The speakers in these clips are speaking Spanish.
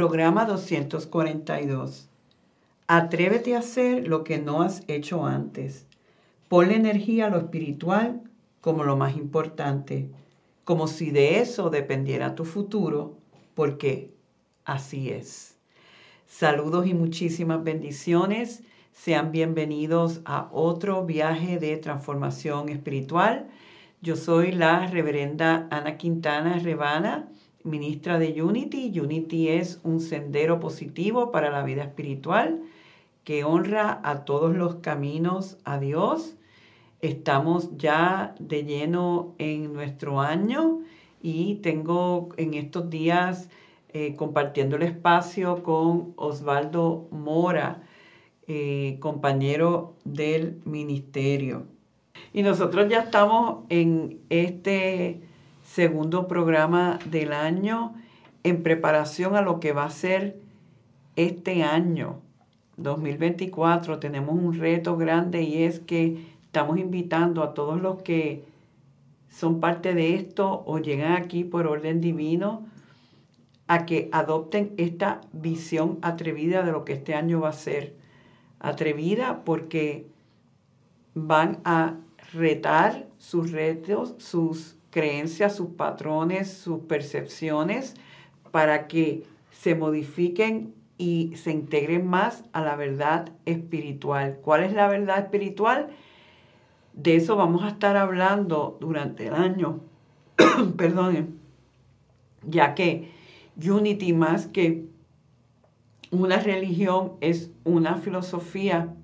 Programa 242. Atrévete a hacer lo que no has hecho antes. Ponle energía a lo espiritual como lo más importante, como si de eso dependiera tu futuro, porque así es. Saludos y muchísimas bendiciones. Sean bienvenidos a otro viaje de transformación espiritual. Yo soy la reverenda Ana Quintana Rebana, ministra de Unity. Unity es un sendero positivo para la vida espiritual que honra a todos los caminos a Dios. Estamos ya de lleno en nuestro año y tengo en estos días eh, compartiendo el espacio con Osvaldo Mora, eh, compañero del ministerio. Y nosotros ya estamos en este segundo programa del año en preparación a lo que va a ser este año 2024. Tenemos un reto grande y es que estamos invitando a todos los que son parte de esto o llegan aquí por orden divino a que adopten esta visión atrevida de lo que este año va a ser. Atrevida porque van a retar sus retos, sus creencias, sus patrones, sus percepciones, para que se modifiquen y se integren más a la verdad espiritual. ¿Cuál es la verdad espiritual? De eso vamos a estar hablando durante el año, perdonen, ya que Unity más que una religión es una filosofía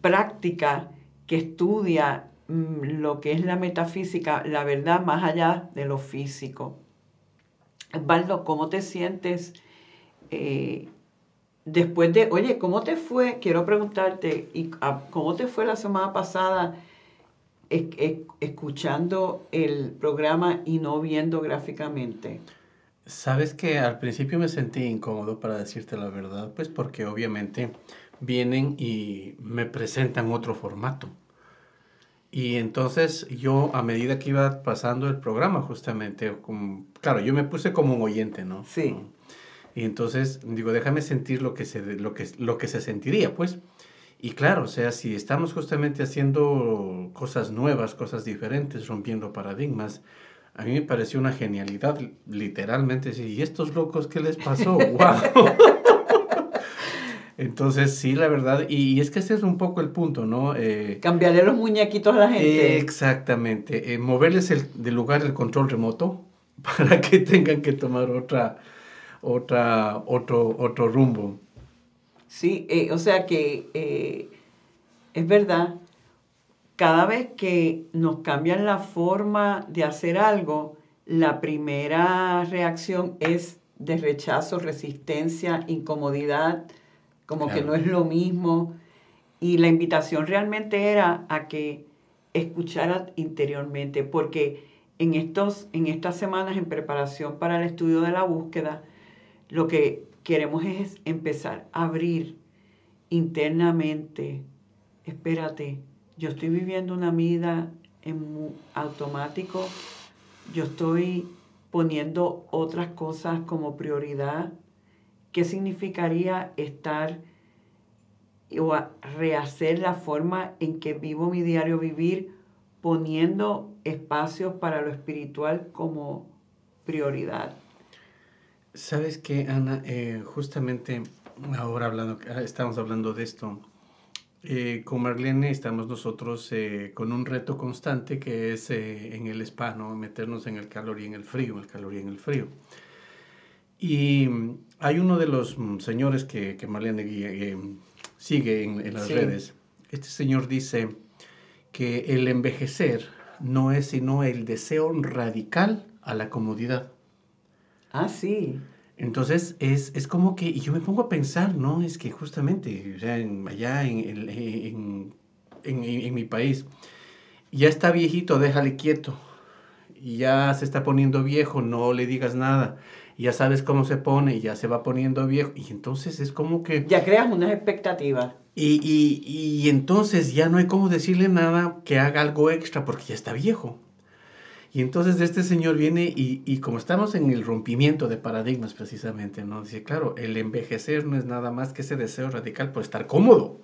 práctica que estudia lo que es la metafísica, la verdad más allá de lo físico. Osvaldo, ¿cómo te sientes eh, después de, oye, ¿cómo te fue? Quiero preguntarte, ¿y, ah, ¿cómo te fue la semana pasada escuchando el programa y no viendo gráficamente? Sabes que al principio me sentí incómodo para decirte la verdad, pues porque obviamente vienen y me presentan otro formato. Y entonces yo, a medida que iba pasando el programa, justamente, claro, yo me puse como un oyente, ¿no? Sí. Y entonces digo, déjame sentir lo que se, lo que, lo que se sentiría, pues. Y claro, o sea, si estamos justamente haciendo cosas nuevas, cosas diferentes, rompiendo paradigmas, a mí me pareció una genialidad, literalmente. ¿Y estos locos qué les pasó? ¡Wow! Entonces, sí, la verdad, y, es que ese es un poco el punto, ¿no? Eh, Cambiarle los muñequitos a la gente. exactamente, eh, moverles el, de lugar el control remoto para que tengan que tomar otra, otra, otro, otro rumbo. Sí, eh, o sea que es verdad, cada vez que nos cambian la forma de hacer algo, la primera reacción es de rechazo, resistencia, incomodidad, como que no es lo mismo. Y la invitación realmente era a que escucharas interiormente, porque en, estos, en estas semanas en preparación para el estudio de la búsqueda, lo que queremos es empezar a abrir internamente. Espérate, yo estoy viviendo una vida en automático, yo estoy poniendo otras cosas como prioridad. ¿Qué significaría estar o rehacer la forma en que vivo mi diario vivir poniendo espacios para lo espiritual como prioridad? Sabes que, Ana, eh, justamente ahora hablando, estamos hablando de esto, eh, con Marlene estamos nosotros eh, con un reto constante que es eh, en el spa, meternos en el calor y en el frío, el calor y en el frío. Y hay uno de los mm, señores que, que Marlene eh, sigue en, las redes. Este señor dice que el envejecer no es sino el deseo radical a la comodidad. Ah, sí. Entonces es, es, como que, y yo me pongo a pensar, ¿no? Es que justamente, o sea, allá en, en, en, en, mi país, ya está viejito, déjale quieto. Y ya se está poniendo viejo, no le digas nada. Ya sabes cómo se pone, y ya se va poniendo viejo. Y entonces es como que... Ya creas unas expectativas. Y, y, y entonces ya no hay cómo decirle nada que haga algo extra porque ya está viejo. Y entonces este señor viene y, y, como estamos en el rompimiento de paradigmas precisamente, ¿no? Dice, claro, el envejecer no es nada más que ese deseo radical por estar cómodo.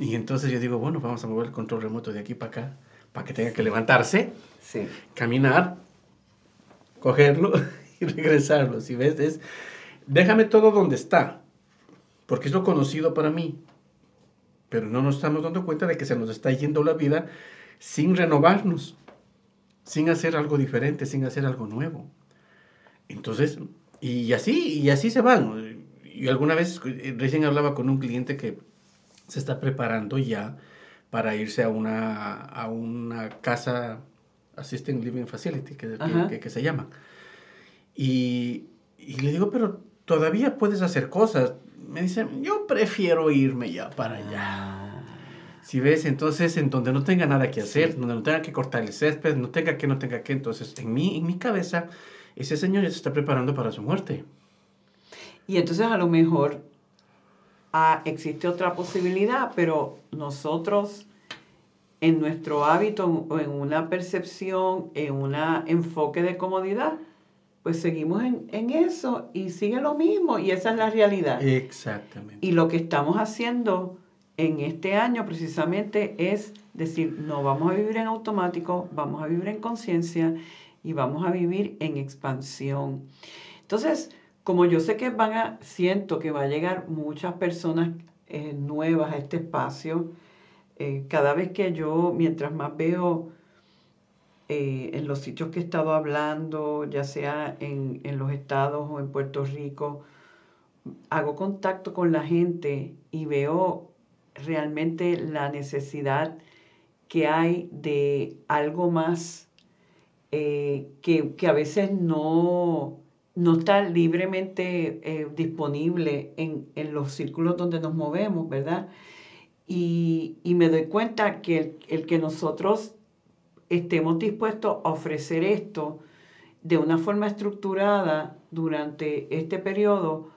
Y entonces yo digo, bueno, vamos a mover el control remoto de aquí para acá, para que tenga que levantarse, sí. caminar, cogerlo y regresarlo. Si ves, es, déjame todo donde está, porque es lo conocido para mí. Pero no nos estamos dando cuenta de que se nos está yendo la vida sin renovarnos, sin hacer algo diferente, sin hacer algo nuevo. Entonces, y así, y así se van. Y alguna vez, eh, recién hablaba con un cliente que se está preparando ya para irse a una, a una casa Assistant Living Facility, que, que, que, se llama. Y, y, le digo, pero todavía puedes hacer cosas. Me dicen, yo prefiero irme ya para allá. Ah. Si ves, entonces en donde no tenga nada que hacer, donde no tenga que cortar el césped, no tenga que, no tenga que, entonces en mi, en mi cabeza, ese señor ya se está preparando para su muerte. Y entonces a lo mejor ah, existe otra posibilidad, pero nosotros en nuestro hábito o en una percepción, en un enfoque de comodidad, pues seguimos en, en, eso y sigue lo mismo y esa es la realidad. Exactamente. Y lo que estamos haciendo en este año precisamente es decir, no vamos a vivir en automático, vamos a vivir en conciencia y vamos a vivir en expansión. Entonces, como yo sé que van a, siento que va a llegar muchas personas eh, nuevas a este espacio, eh, cada vez que yo, mientras más veo eh, en los sitios que he estado hablando, ya sea en, en los estados o en Puerto Rico, hago contacto con la gente y veo realmente la necesidad que hay de algo más que, que, a veces no, no está libremente eh, disponible en, los círculos donde nos movemos, ¿verdad? Y, me doy cuenta que el, que nosotros estemos dispuestos a ofrecer esto de una forma estructurada durante este periodo,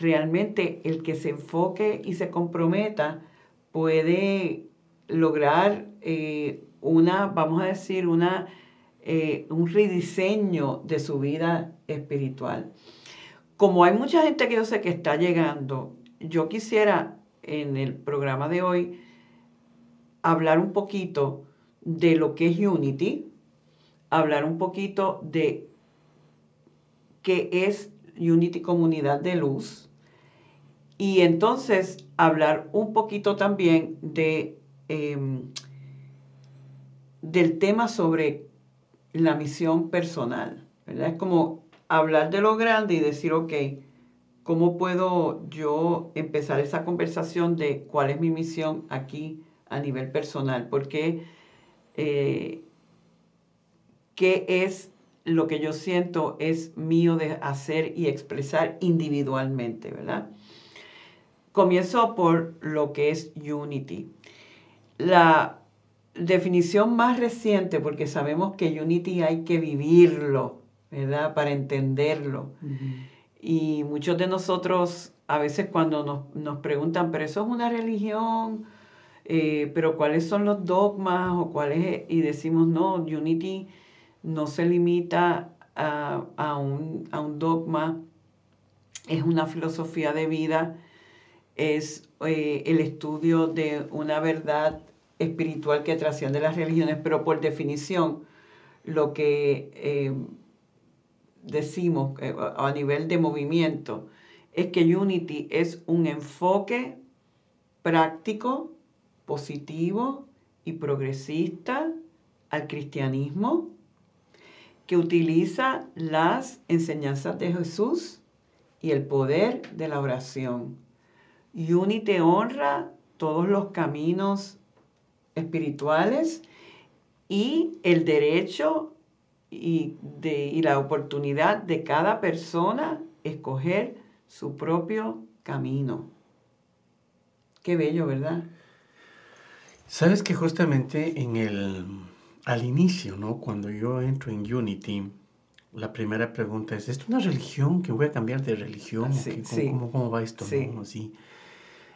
realmente el que se enfoque y se comprometa puede lograr eh, una, vamos a decir, una eh, un rediseño de su vida espiritual. Como hay mucha gente que yo sé que está llegando, yo quisiera en el programa de hoy hablar un poquito de lo que es Unity, hablar un poquito de qué es Unity Comunidad de Luz y entonces hablar un poquito también de, em, del tema sobre la misión personal, ¿verdad? Es como hablar de lo grande y decir, ok, ¿cómo puedo yo empezar esa conversación de cuál es mi misión aquí a nivel personal? Porque, eh, ¿qué es lo que yo siento es mío de hacer y expresar individualmente, ¿verdad? Comienzo por lo que es Unity. La definición más reciente, porque sabemos que Unity hay que vivirlo, ¿verdad? Para entenderlo. Y muchos de nosotros, a veces cuando nos, preguntan, pero eso es una religión, eh, pero cuáles son los dogmas o cuáles, y decimos, no, Unity no se limita a, un, dogma, es una filosofía de vida, es eh, el estudio de una verdad espiritual que trasciende las religiones, pero por definición lo que eh, decimos eh, a nivel de movimiento es que Unity es un enfoque práctico, positivo y progresista al cristianismo que utiliza las enseñanzas de Jesús y el poder de la oración. Unity honra todos los caminos espirituales y el derecho y, de, y la oportunidad de cada persona escoger su propio camino. Qué bello, ¿verdad? Sabes que justamente en el, al inicio, ¿no? Cuando yo entro en Unity, la primera pregunta es, ¿es una religión que voy a cambiar de religión? Sí, ¿Cómo, ¿cómo, va esto? Sí.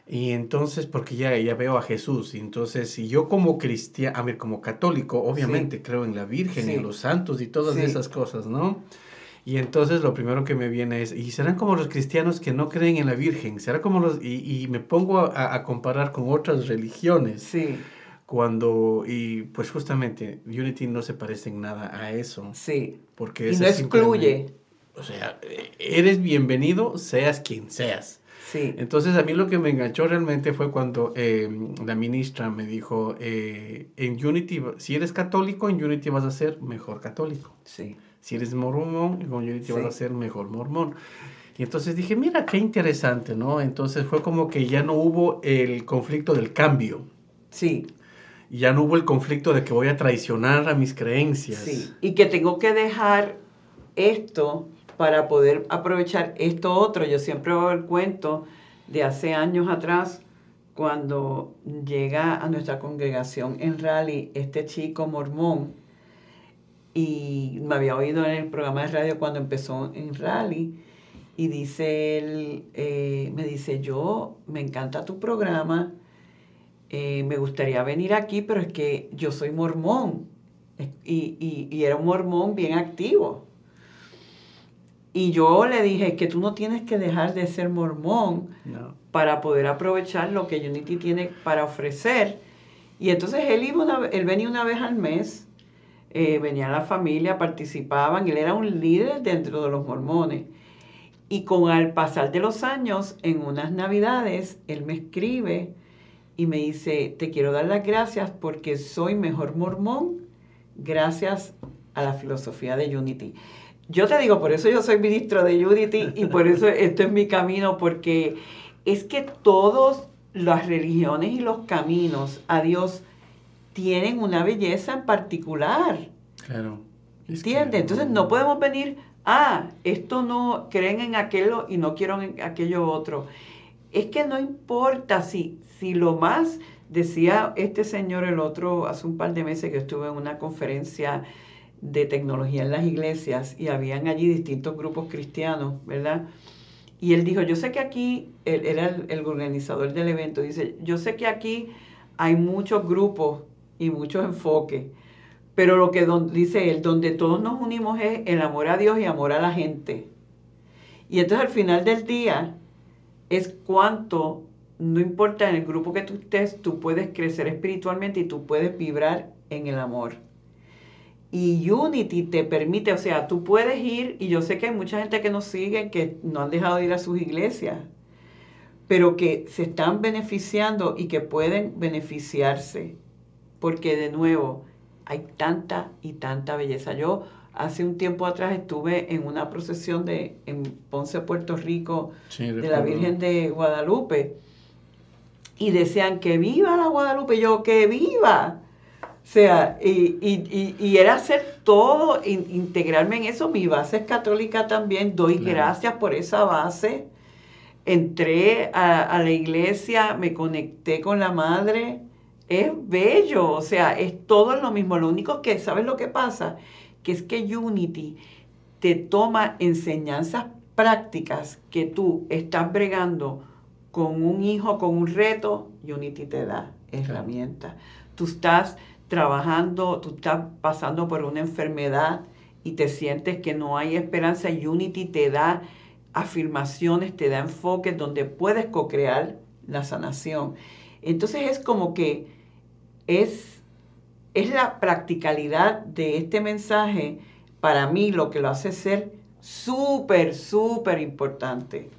Y entonces, porque ya, ya veo a Jesús, y entonces, si yo como cristiano, a ver, como católico, obviamente creo en la Virgen y en los santos y todas esas cosas, ¿no? Y entonces lo primero que me viene es, ¿y serán como los cristianos que no creen en la Virgen? ¿Será como los...? Y, y me pongo a, a, comparar con otras religiones. Sí. Cuando, y pues justamente, Unity no se parece en nada a eso. Sí. Porque y no excluye. O sea, eres bienvenido, seas quien seas. Sí. Entonces a mí lo que me enganchó realmente fue cuando eh, la ministra me dijo, eh, en Unity, si eres católico, en Unity vas a ser mejor católico. Sí. Si eres mormón, en Unity sí. vas a ser mejor mormón. Y entonces dije, mira, qué interesante, ¿no? Entonces fue como que ya no hubo el conflicto del cambio. Sí. Ya no hubo el conflicto de que voy a traicionar a mis creencias. Sí. Y que tengo que dejar esto para poder aprovechar esto otro. Yo siempre hago el cuento de hace años atrás, cuando llega a nuestra congregación en Raleigh este chico mormón, y me había oído en el programa de radio cuando empezó en Raleigh, y dice él, eh, me dice, yo, me encanta tu programa, eh, me gustaría venir aquí, pero es que yo soy mormón, y, y, y era un mormón bien activo. Y yo le dije que tú no tienes que dejar de ser mormón No. para poder aprovechar lo que Unity tiene para ofrecer. Y entonces él, iba una, él venía una vez al mes, eh, venía la familia, participaban, él era un líder dentro de los mormones. Y con al pasar de los años, en unas navidades, él me escribe y me dice, te quiero dar las gracias porque soy mejor mormón gracias a la filosofía de Unity. Yo te digo, por eso yo soy ministro de Unity y por eso esto es mi camino, porque es que todas las religiones y los caminos a Dios tienen una belleza en particular. Claro. ¿Entiendes? Entonces no podemos venir, ah, esto no, creen en aquello y no quiero en aquello otro. Es que no importa si, si lo más, decía este señor el otro, hace un par de meses que estuve en una conferencia de tecnología en las iglesias y habían allí distintos grupos cristianos, ¿verdad? Y él dijo, yo sé que aquí, él era el, organizador del evento, dice, yo sé que aquí hay muchos grupos y muchos enfoques, pero lo que dice él, donde todos nos unimos es el amor a Dios y amor a la gente. Y entonces al final del día es cuánto, no importa en el grupo que tú estés, tú puedes crecer espiritualmente y tú puedes vibrar en el amor. Y Unity te permite, o sea, tú puedes ir, y yo sé que hay mucha gente que nos sigue que no han dejado de ir a sus iglesias, pero que se están beneficiando y que pueden beneficiarse, porque de nuevo, hay tanta y tanta belleza. Yo hace un tiempo atrás estuve en una procesión de, en Ponce, Puerto Rico, Sí, de recuerdo. la Virgen de Guadalupe, y decían que viva la Guadalupe, yo que viva. O sea, y, y, y, y era hacer todo, in, integrarme en eso. Mi base es católica también. Doy Claro. gracias por esa base. Entré a, a la iglesia, me conecté con la madre. Es bello, o sea, es todo lo mismo. Lo único que, ¿sabes lo que pasa? Que es que Unity te toma enseñanzas prácticas que tú estás bregando con un hijo, con un reto, Unity te da herramientas. Tú estás trabajando, tú estás pasando por una enfermedad y te sientes que no hay esperanza, Unity te da afirmaciones, te da enfoques donde puedes co-crear la sanación. Entonces es como que es, es la practicalidad de este mensaje para mí lo que lo hace ser súper, súper importante.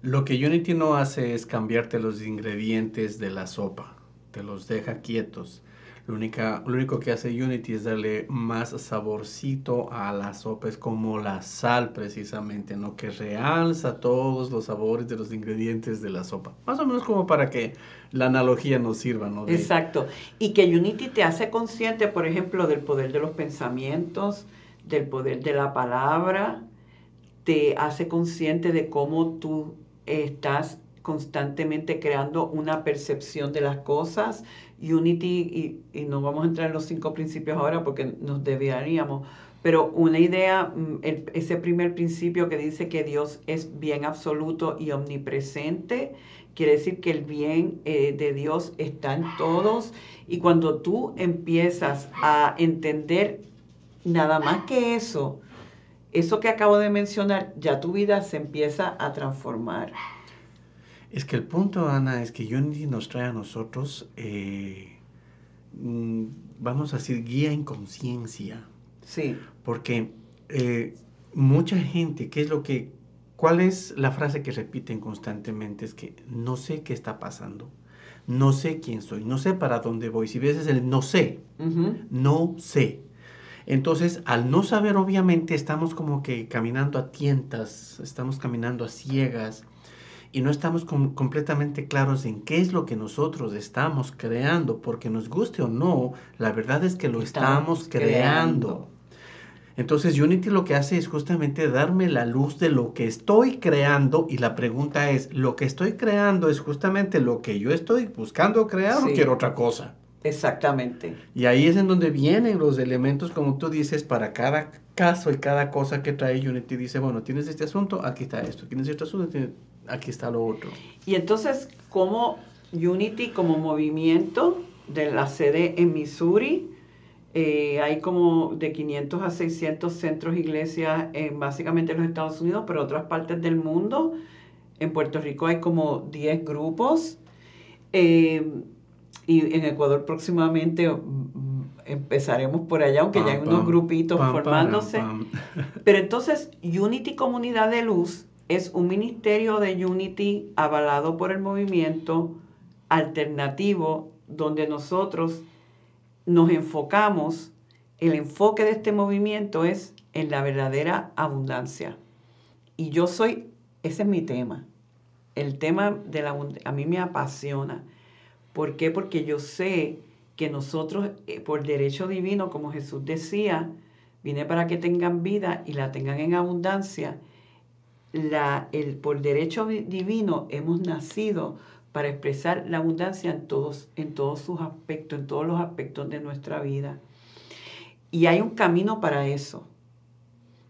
Lo que Unity no hace es cambiarte los ingredientes de la sopa, te los deja quietos. Lo, única, lo único que hace Unity es darle más saborcito a la sopa, es como la sal precisamente, ¿no? Que realza todos los sabores de los ingredientes de la sopa. Más o menos como para que la analogía nos sirva, ¿no? Exacto. Y que Unity te hace consciente, por ejemplo, del poder de los pensamientos, del poder de la palabra, te hace consciente de cómo tú estás constantemente creando una percepción de las cosas. Unity, y, no vamos a entrar en los cinco principios ahora porque nos deberíamos, pero una idea, mm, ese primer principio que dice que Dios es bien absoluto y omnipresente, quiere decir que el bien eh, de Dios está en todos y cuando tú empiezas a entender nada más que eso, eso que acabo de mencionar, ya tu vida se empieza a transformar. Es que el punto, Ana, es que Unity nos trae a nosotros, eh, mm, vamos a decir, guía en conciencia. Sí. Porque eh, mucha gente, ¿qué es lo que, cuál es la frase que repiten constantemente? Es que no sé qué está pasando, no sé quién soy, no sé para dónde voy. Si ves es el no sé, no sé. Entonces, al no saber, obviamente, estamos como que caminando a tientas, estamos caminando a ciegas y no estamos completamente claros en qué es lo que nosotros estamos creando, porque nos guste o no, la verdad es que lo estamos, creando. Entonces Unity lo que hace es justamente darme la luz de lo que estoy creando y la pregunta es, ¿lo que estoy creando es justamente lo que yo estoy buscando crear o quiero otra cosa? Exactamente. Y ahí es en donde vienen los elementos, como tú dices, para cada caso y cada cosa que trae Unity. Dice, bueno, tienes este asunto, aquí está esto. Tienes este asunto, aquí está lo otro. Y entonces, como Unity, como movimiento de la sede en Missouri, eh, hay como de 500 a 600 centros, iglesias, en básicamente en los Estados Unidos, pero otras partes del mundo. En Puerto Rico hay como 10 grupos. Eh, y en Ecuador próximamente mm, empezaremos por allá, aunque ya hay unos grupitos formándose. Pero entonces, Unity Comunidad de Luz es un ministerio de Unity avalado por el movimiento alternativo donde nosotros nos enfocamos, el enfoque de este movimiento es en la verdadera abundancia. Y yo soy, ese es mi tema. El tema de la a mí me apasiona. ¿Por qué? Porque yo sé que nosotros, eh, por derecho divino, como Jesús decía, vine para que tengan vida y la tengan en abundancia el, por derecho divino hemos nacido para expresar la abundancia en todos, en todos sus aspectos, en todos los aspectos de nuestra vida. Y hay un camino para eso.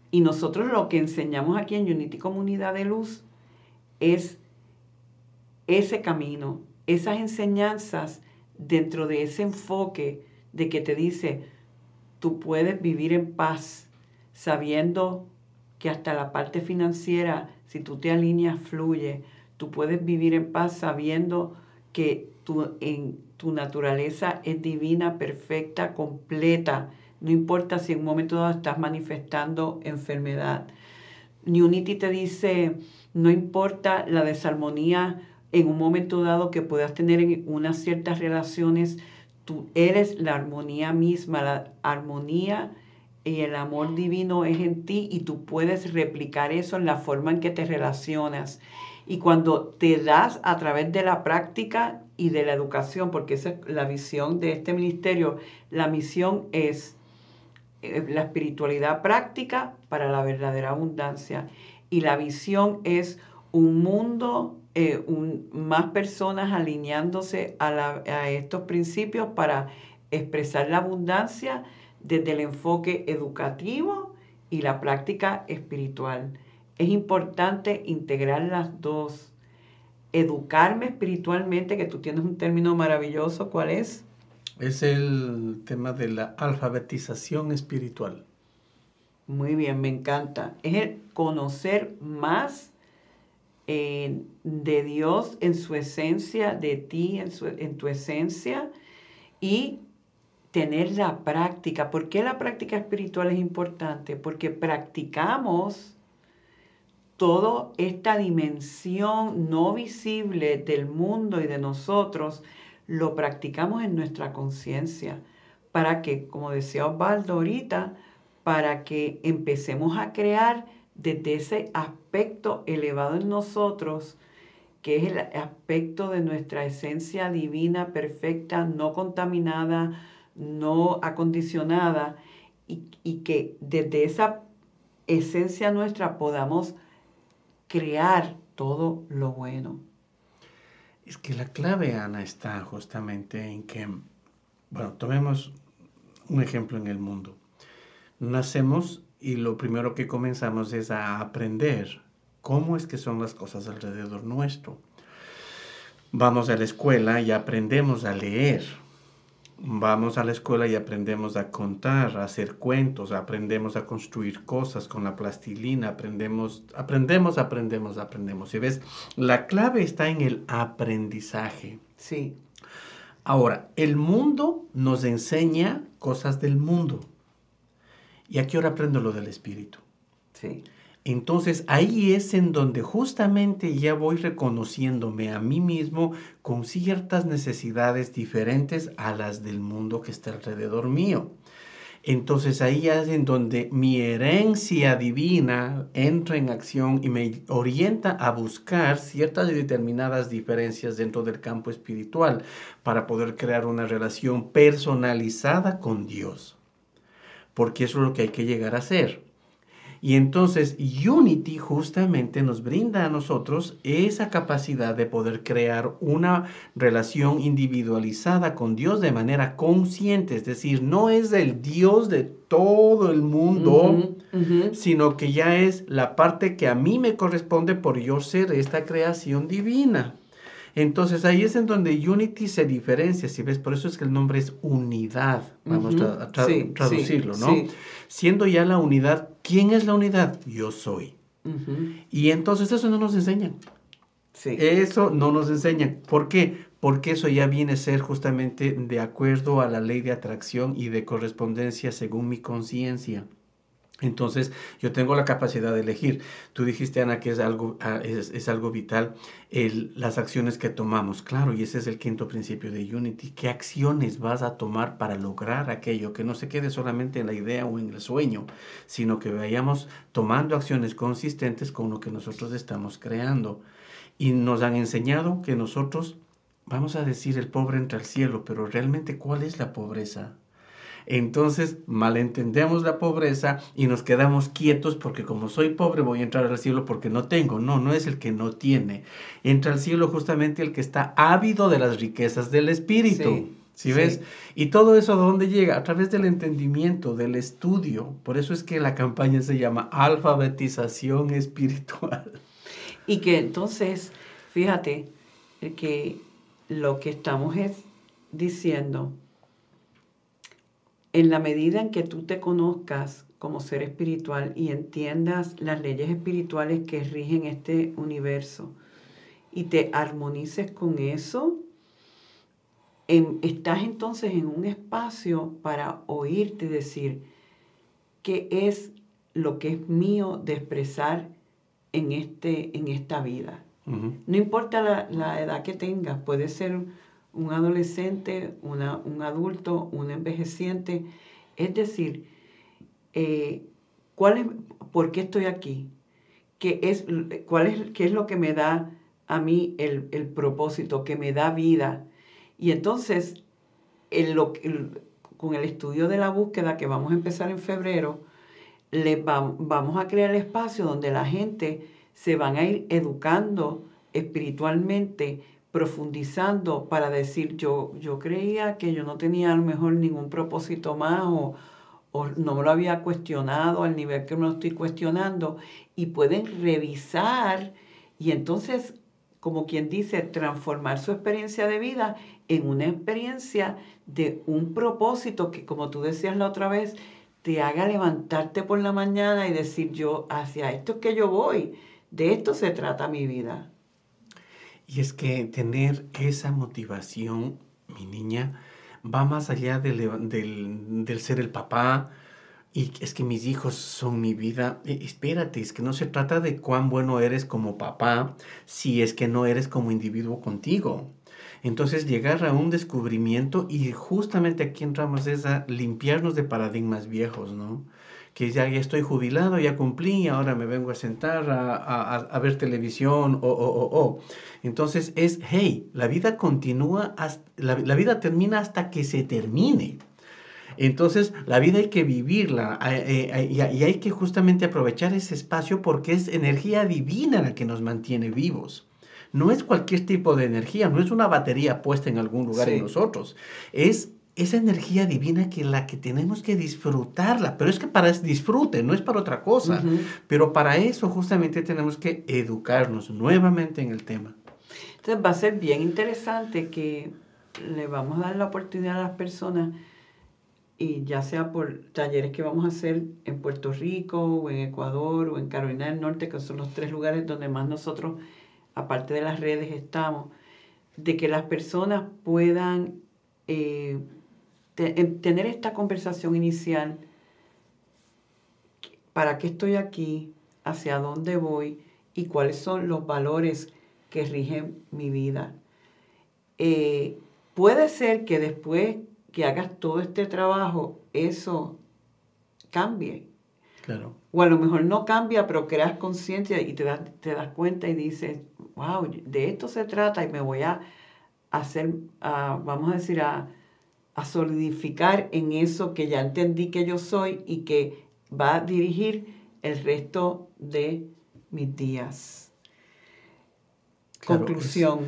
Y nosotros lo que enseñamos aquí en Unity Comunidad de Luz es ese camino, esas enseñanzas dentro de ese enfoque de que te dice, tú puedes vivir en paz sabiendo que hasta la parte financiera, si tú te alineas, fluye. Tú puedes vivir en paz sabiendo que tu, en, tu naturaleza es divina, perfecta, completa. No importa si en un momento dado estás manifestando enfermedad. Unity te dice, no importa la desarmonía en un momento dado que puedas tener en unas ciertas relaciones, tú eres la armonía misma, la armonía y el amor divino es en ti y tú puedes replicar eso en la forma en que te relacionas. Y cuando te das a través de la práctica y de la educación, porque esa es la visión de este ministerio, la misión es eh, la espiritualidad práctica para la verdadera abundancia. Y la visión es un mundo, eh, más personas alineándose a estos principios para expresar la abundancia desde el enfoque educativo y la práctica espiritual. Es importante integrar las dos. Educarme espiritualmente, que tú tienes un término maravilloso, ¿cuál es? Es el tema de la alfabetización espiritual. Muy bien, me encanta. Es el conocer más eh, de Dios en su esencia, de ti en, en tu esencia y tener la práctica. ¿Por qué la práctica espiritual es importante? Porque practicamos toda esta dimensión no visible del mundo y de nosotros, lo practicamos en nuestra conciencia para que, como decía Osvaldo ahorita, para que empecemos a crear desde ese aspecto elevado en nosotros, que es el aspecto de nuestra esencia divina, perfecta, no contaminada, no acondicionada y, que desde esa esencia nuestra podamos crear todo lo bueno. Es que la clave, Ana, está justamente en que, bueno, tomemos un ejemplo en el mundo. Nacemos y lo primero que comenzamos es a aprender cómo es que son las cosas alrededor nuestro. vamos a la escuela y aprendemos a leer. Vamos a la escuela y aprendemos a contar, a hacer cuentos, aprendemos a construir cosas con la plastilina, aprendemos, aprendemos, aprendemos, aprendemos. Y ves, la clave está en el aprendizaje. Sí. Ahora, el mundo nos enseña cosas del mundo. ¿Y a qué hora aprendo lo del espíritu? Sí. Entonces ahí es en donde justamente ya voy reconociéndome a mí mismo con ciertas necesidades diferentes a las del mundo que está alrededor mío. Entonces ahí es en donde mi herencia divina entra en acción y me orienta a buscar ciertas y determinadas diferencias dentro del campo espiritual para poder crear una relación personalizada con Dios. Porque eso es lo que hay que llegar a hacer y entonces Unity justamente nos brinda a nosotros esa capacidad de poder crear una relación individualizada con Dios de manera consciente, es decir, no es el Dios de todo el mundo, sino que ya es la parte que a mí me corresponde por yo ser esta creación divina. Entonces ahí es en donde Unity se diferencia, si ves, por eso es que el nombre es unidad, vamos a traducirlo, ¿no? Siendo ya la unidad, ¿quién es la unidad? Yo soy. Y entonces eso no nos enseñan. Eso no nos enseñan. ¿Por qué? Porque eso ya viene a ser justamente de acuerdo a la ley de atracción y de correspondencia según mi conciencia. Entonces, yo tengo la capacidad de elegir. Tú dijiste, Ana, que es algo, ah, es, algo vital las acciones que tomamos. Claro, y ese es el quinto principio de Unity. ¿Qué acciones vas a tomar para lograr aquello? Que no se quede solamente en la idea o en el sueño, sino que vayamos tomando acciones consistentes con lo que nosotros estamos creando. Y nos han enseñado que nosotros, vamos a decir, el pobre entra al cielo, pero realmente, ¿cuál es la pobreza? Entonces malentendemos la pobreza y nos quedamos quietos porque como soy pobre voy a entrar al cielo porque no tengo. No, no es el que no tiene. Entra al cielo justamente el que está ávido de las riquezas del Espíritu. Sí. ves? Y todo eso a dónde llega? A través del entendimiento, del estudio. Por eso es que la campaña se llama alfabetización espiritual. Y que entonces, fíjate, que lo que estamos es diciendo en la medida en que tú te conozcas como ser espiritual y entiendas las leyes espirituales que rigen este universo y te armonices con eso, estás entonces en un espacio para oírte decir qué es lo que es mío de expresar en, este, en esta vida. No importa la, la, edad que tengas, puede ser un adolescente, una, un adulto, un envejeciente. Es decir, eh, ¿cuál es, ¿por qué estoy aquí? ¿Qué es, cuál ¿Qué es lo que me da a mí el, propósito, que me da vida? Y entonces, con el estudio de la búsqueda que vamos a empezar en febrero, le vamos a crear espacio donde la gente se van a ir educando espiritualmente profundizando para decir, yo, yo creía que yo no tenía a lo mejor ningún propósito más o, no me lo había cuestionado al nivel que me lo estoy cuestionando y pueden revisar y entonces, como quien dice, transformar su experiencia de vida en una experiencia de un propósito que, como tú decías la otra vez, te haga levantarte por la mañana y decir, yo, hacia esto es que yo voy, de esto se trata mi vida. Y es que tener esa motivación, mi niña, va más allá del, del, ser el papá, y es que mis hijos son mi vida. E, espérate, es que no se trata de cuán bueno eres como papá, si es que no eres como individuo contigo. Entonces llegar a un descubrimiento y justamente aquí entramos es a limpiarnos de paradigmas viejos, ¿no? Que ya, ya estoy jubilado, ya cumplí, ahora me vengo a sentar a, ver televisión o, o, o, Entonces es, hey, la vida continúa, hasta, la, vida termina hasta que se termine. Entonces, la vida hay que vivirla eh, eh, y, hay que justamente aprovechar ese espacio porque es energía divina la que nos mantiene vivos. No es cualquier tipo de energía, no es una batería puesta en algún lugar en nosotros. Es esa energía divina que la que tenemos que disfrutarla, pero es que para disfrute, no es para otra cosa, pero para eso justamente tenemos que educarnos nuevamente en el tema. Entonces va a ser bien interesante que le vamos a dar la oportunidad a las personas y ya sea por talleres que vamos a hacer en Puerto Rico o en Ecuador o en Carolina del Norte, que son los tres lugares donde más nosotros, aparte de las redes, estamos, de que las personas puedan eh, tener esta conversación inicial, para qué estoy aquí, hacia dónde voy y cuáles son los valores que rigen mi vida. Eh, puede ser que después que hagas todo este trabajo, eso cambie. Claro. O a lo mejor no cambia, pero creas conciencia y te das, te das cuenta y dices, wow, de esto se trata y me voy a hacer, vamos a decir, a, a solidificar en eso que ya entendí que yo soy y que va a dirigir el resto de mis días. Conclusión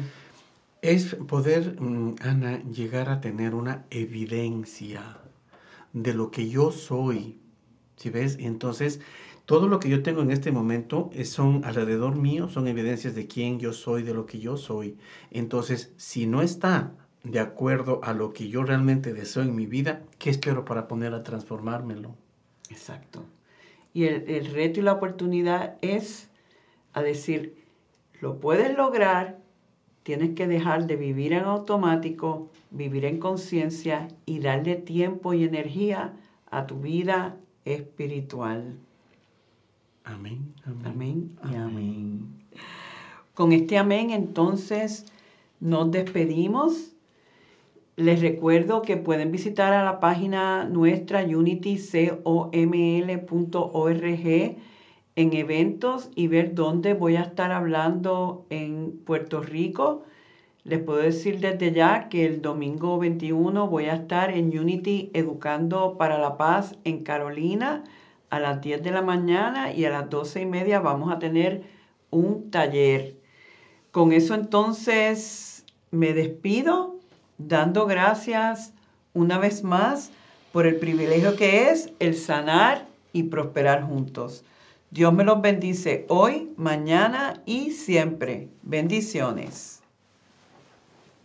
es poder, mm, Ana, llegar a tener una evidencia de lo que yo soy. ¿Sí ves? Entonces, todo lo que yo tengo en este momento son alrededor mío, son evidencias de quién yo soy, de lo que yo soy. Entonces, si no está de acuerdo a lo que yo realmente deseo en mi vida, ¿qué espero para poner a transformármelo? Exacto. Y el, el reto y la oportunidad es a decir, lo puedes lograr Tienes que dejar de vivir en automático, vivir en conciencia y darle tiempo y energía a tu vida espiritual. Amén. Amén, y amén. Con este amén entonces nos despedimos. Les recuerdo que pueden visitar a la página nuestra unitycoml.org en eventos y ver dónde voy a estar hablando en Puerto Rico. Les puedo decir desde ya que el domingo 21 voy a estar en Unity Educando para la Paz en Carolina a las 10 de la mañana y a las 12 y media vamos a tener un taller. Con eso entonces me despido dando gracias una vez más por el privilegio que es el sanar y prosperar juntos. Dios me los bendice hoy, mañana y siempre. Bendiciones.